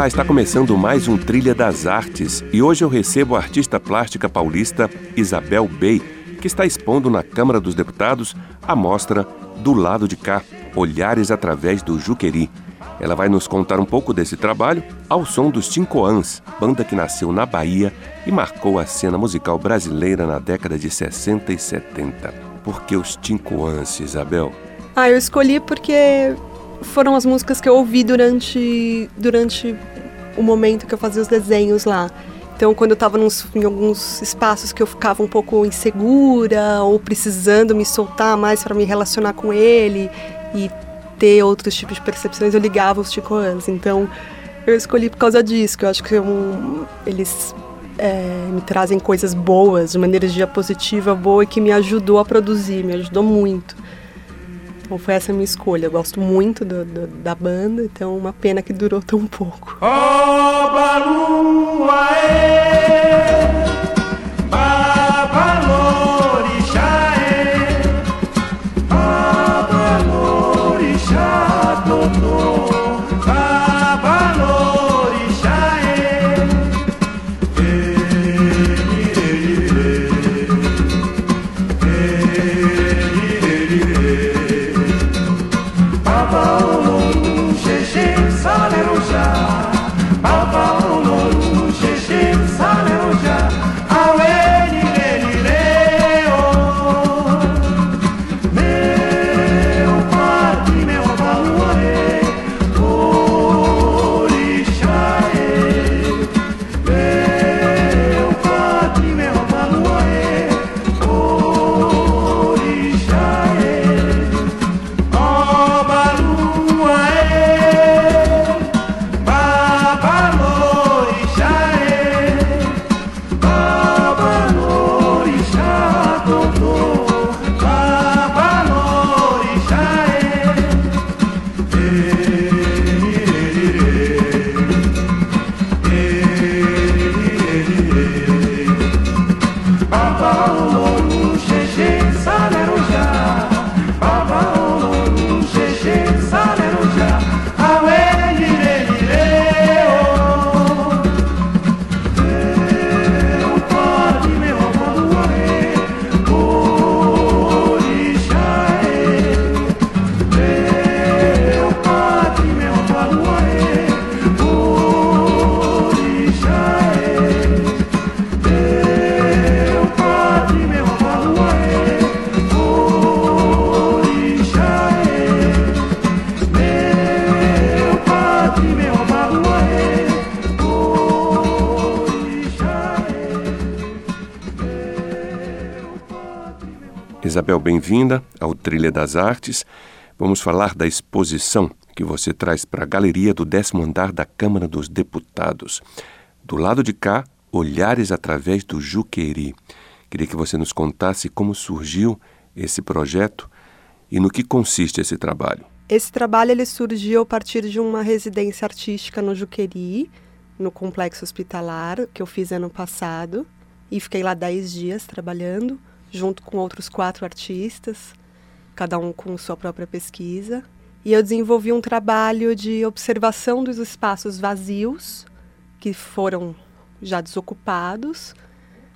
Olá, está começando mais um Trilha das Artes e hoje eu recebo a artista plástica paulista Isabel Bey, que está expondo na Câmara dos Deputados a mostra Do Lado de Cá, Olhares através do Juqueri. Ela vai nos contar um pouco desse trabalho ao som dos Tincoãs, banda que nasceu na Bahia e marcou a cena musical brasileira na década de 60 e 70. Por que os Tincoãs, Isabel? Ah, eu escolhi porque foram as músicas que eu ouvi durante, durante o momento que eu fazia os desenhos lá. Então, quando eu estava em alguns espaços que eu ficava um pouco insegura ou precisando me soltar mais para me relacionar com ele e ter outros tipos de percepções, eu ligava os Ticoãs. Então, eu escolhi por causa disso, que eu acho que é eles é, me trazem coisas boas, uma energia positiva boa e que me ajudou a produzir, me ajudou muito. Então foi essa a minha escolha. Eu gosto muito do, do, da banda, então uma pena que durou tão pouco. Oh! Isabel, bem-vinda ao Trilha das Artes. Vamos falar da exposição que você traz para a galeria do décimo andar da Câmara dos Deputados. Do lado de cá, Olhares através do Juqueri. Queria que você nos contasse como surgiu esse projeto e no que consiste esse trabalho. Esse trabalho ele surgiu a partir de uma residência artística no Juqueri, no complexo hospitalar, que eu fiz ano passado. E fiquei lá dez dias trabalhando junto com outros quatro artistas, cada um com sua própria pesquisa. E eu desenvolvi um trabalho de observação dos espaços vazios, que foram já desocupados,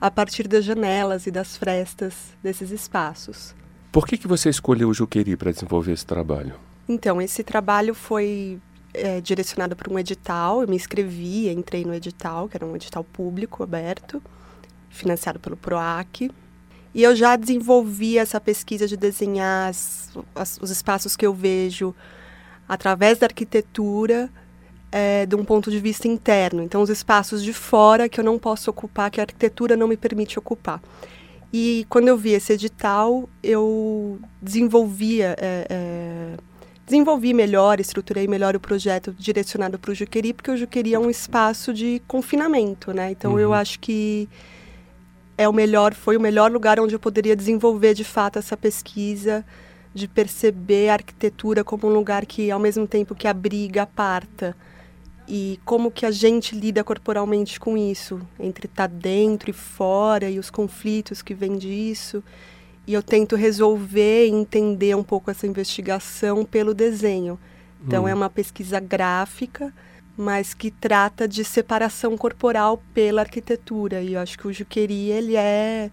a partir das janelas e das frestas desses espaços. Por que, que você escolheu o Juqueri para desenvolver esse trabalho? Então, esse trabalho foi é, direcionado para um edital. Eu me inscrevi, entrei no edital, que era um edital público, aberto, financiado pelo PROAC, e eu já desenvolvi essa pesquisa de desenhar as, as, os espaços que eu vejo através da arquitetura é, de um ponto de vista interno. Então, os espaços de fora que eu não posso ocupar, que a arquitetura não me permite ocupar. E quando eu vi esse edital, eu desenvolvia, é, é, desenvolvi melhor, estruturei melhor o projeto direcionado para o Juqueri, porque o Juqueri é um espaço de confinamento, né? Então uhum. eu acho que é o melhor, foi o melhor lugar onde eu poderia desenvolver de fato essa pesquisa, de perceber a arquitetura como um lugar que, ao mesmo tempo que abriga, aparta e como que a gente lida corporalmente com isso, entre estar tá dentro e fora e os conflitos que vêm disso. E eu tento resolver e entender um pouco essa investigação pelo desenho. Então hum. é uma pesquisa gráfica, mas que trata de separação corporal pela arquitetura. E eu acho que o Juqueri ele é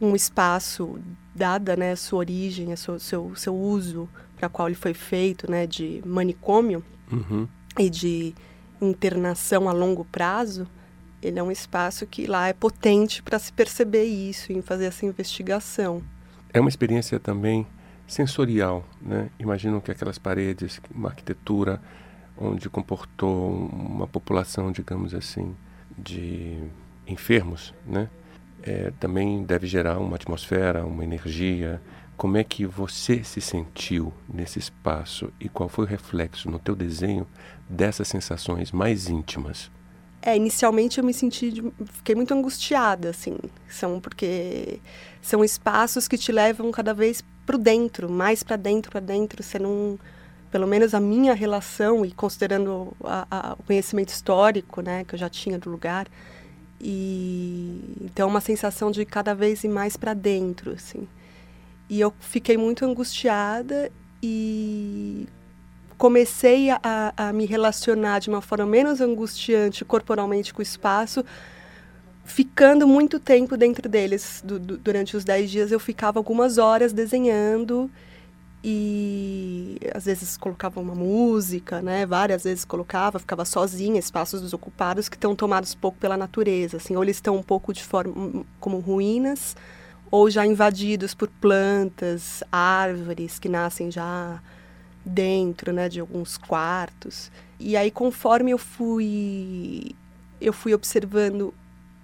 um espaço dada, né, a sua origem, a sua, seu seu uso para qual ele foi feito, né, de manicômio uhum. e de internação a longo prazo, ele é um espaço que lá é potente para se perceber isso, em fazer essa investigação. É uma experiência também sensorial, né? Imagino que aquelas paredes, uma arquitetura onde comportou uma população, digamos assim, de enfermos, né? É, também deve gerar uma atmosfera, uma energia. Como é que você se sentiu nesse espaço e qual foi o reflexo no teu desenho dessas sensações mais íntimas? É, inicialmente eu me senti, fiquei muito angustiada, assim, são porque são espaços que te levam cada vez para dentro, mais para dentro, para dentro, você não, pelo menos a minha relação e considerando a, a, o conhecimento histórico, né, que eu já tinha do lugar, e então uma sensação de cada vez ir mais para dentro, assim. E eu fiquei muito angustiada e comecei a, a, me relacionar de uma forma menos angustiante corporalmente com o espaço, ficando muito tempo dentro deles. Du, du, durante os dez dias eu ficava algumas horas desenhando e às vezes colocava uma música, né? Várias vezes colocava, ficava sozinha, espaços desocupados que estão tomados pouco pela natureza, assim, ou eles estão um pouco de forma como ruínas, ou já invadidos por plantas, árvores que nascem já dentro, né, de alguns quartos. E aí conforme eu fui eu fui observando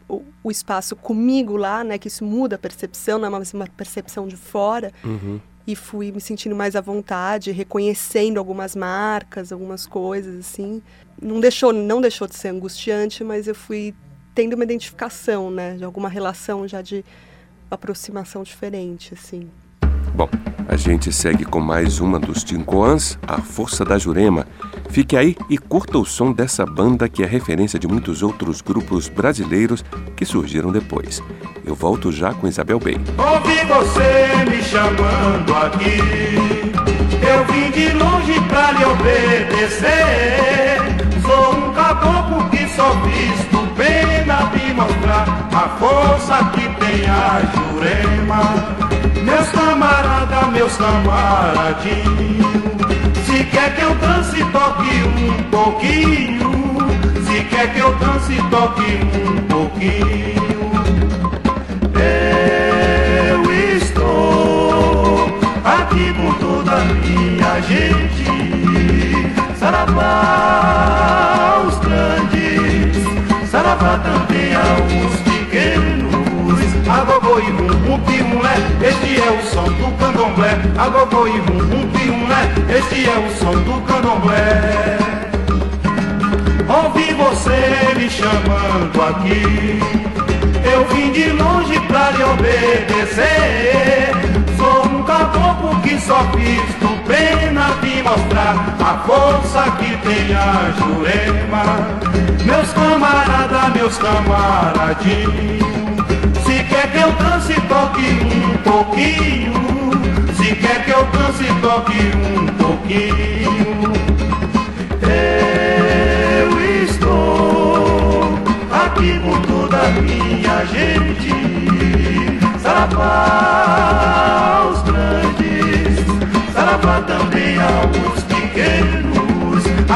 o, o espaço comigo lá, né, que isso muda a percepção, não é mais uma percepção de fora. Uhum. E fui me sentindo mais à vontade, reconhecendo algumas marcas, algumas coisas assim. Não deixou, não deixou de ser angustiante, mas eu fui tendo uma identificação, né, de alguma relação já de aproximação diferente, assim. Bom, a gente segue com mais uma dos Tincoans, A Força da Jurema. Fique aí e curta o som dessa banda que é referência de muitos outros grupos brasileiros que surgiram depois. Eu volto já com Isabel Bey. Ouvi você me chamando aqui, eu vim de longe pra lhe obedecer. Sou um caboclo que só visto pena de mostrar a força que tem a Jurema. Meus camarada, meus camaradinhos Se quer que eu dance, toque um pouquinho. Se quer que eu dance, toque um pouquinho. Eu estou aqui com toda a minha gente. Saravá os grandes. Saravá também aos pequenos Agogô e bum, bum, este é o som do candomblé. Agogô e rum, rum, piumlé, este é o som do candomblé. Ouvi você me chamando aqui, eu vim de longe pra lhe obedecer. Sou um caboclo que só fiz do pena de mostrar a força que tem a Jurema. Meus camarada, meus camaradinhos quer que eu dance, toque um pouquinho. Se quer que eu dance, toque um pouquinho. Eu estou aqui com toda a minha gente. Saravá aos grandes, saravá também aos pequenos.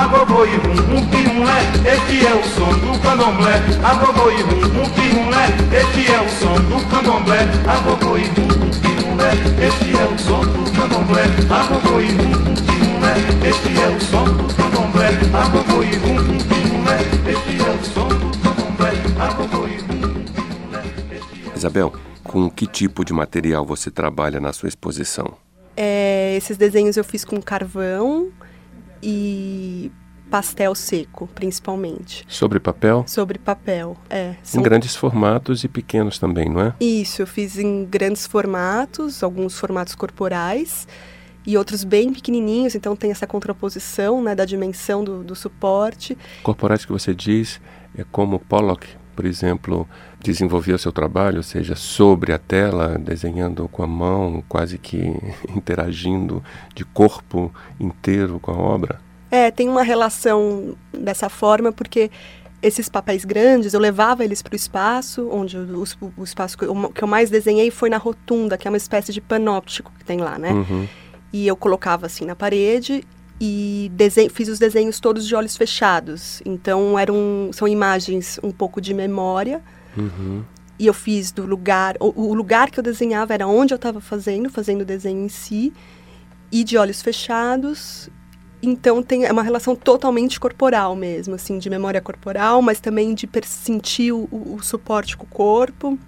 Agogô e rum, rum, piumlé, este é o som do candomblé. Agogô e rum, rum, piumlé, este é o som do candomblé. Agogô e rum, rum, piumlé, este é o som do candomblé. Agogô e rum, rum, piumlé, este é o som do candomblé. Agogô e rum, rum, piumlé, este é o som do candomblé. Agogô e rum, rum, piumlé, Isabel, Com que tipo de material você trabalha na sua exposição? É, esses desenhos eu fiz com carvão e pastel seco, principalmente. Sobre papel? Sobre papel, é. São... Em grandes formatos e pequenos também, não é? Isso, eu fiz em grandes formatos, alguns formatos corporais e outros bem pequenininhos, então tem essa contraposição né, da dimensão do, do suporte. Corporais que você diz é como Pollock, por exemplo, desenvolvia o seu trabalho, ou seja, sobre a tela, desenhando com a mão, quase que interagindo de corpo inteiro com a obra? É, tem uma relação dessa forma, porque esses papéis grandes, eu levava eles para o espaço, onde o, o, espaço que eu, que eu, mais desenhei foi na rotunda, que é uma espécie de panóptico que tem lá, né? Uhum. E eu colocava assim na parede e fiz os desenhos todos de olhos fechados. Então eram são imagens um pouco de memória. Uhum. E eu fiz do lugar, o, o lugar que eu desenhava era onde eu estava fazendo, fazendo o desenho em si, e de olhos fechados então tem é uma relação totalmente corporal mesmo, assim, de memória corporal, mas também de sentir o, o, suporte com o corpo.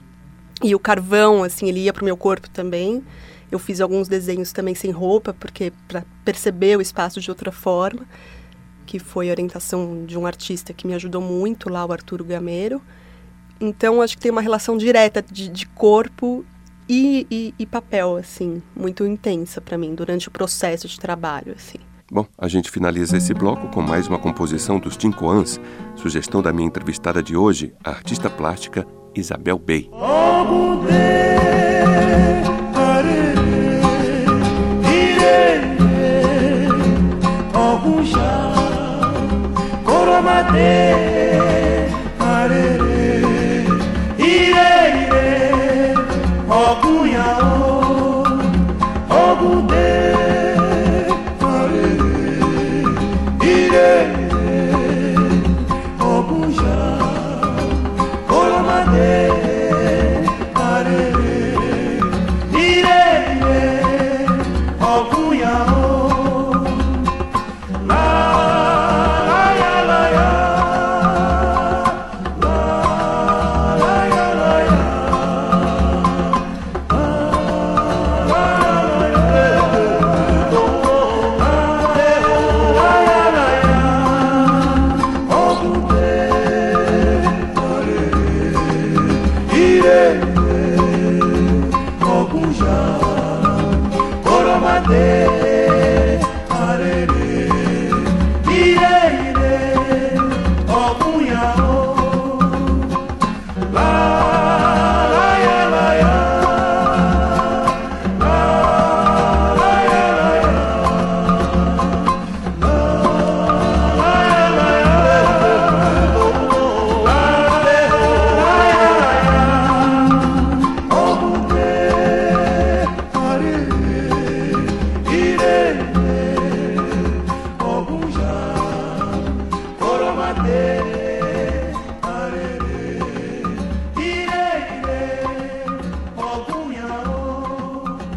E o carvão, assim, ele ia para o meu corpo também. Eu fiz alguns desenhos também sem roupa, porque para perceber o espaço de outra forma, que foi a orientação de um artista que me ajudou muito lá, o Arturo Gameiro. Então acho que tem uma relação direta de, de corpo e, e, e papel, assim, muito intensa para mim durante o processo de trabalho, assim. Bom, a gente finaliza esse bloco com mais uma composição dos Tincoans, sugestão da minha entrevistada de hoje, a artista plástica Isabel Bey.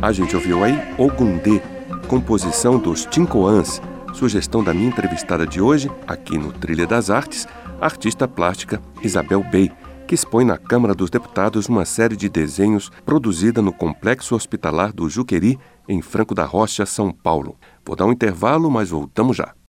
A gente ouviu aí Ogundê, composição dos Tincoãs, sugestão da minha entrevistada de hoje, aqui no Trilha das Artes, a artista plástica Isabel Bey, que expõe na Câmara dos Deputados uma série de desenhos produzida no Complexo Hospitalar do Juqueri, em Franco da Rocha, São Paulo. Vou dar um intervalo, mas voltamos já.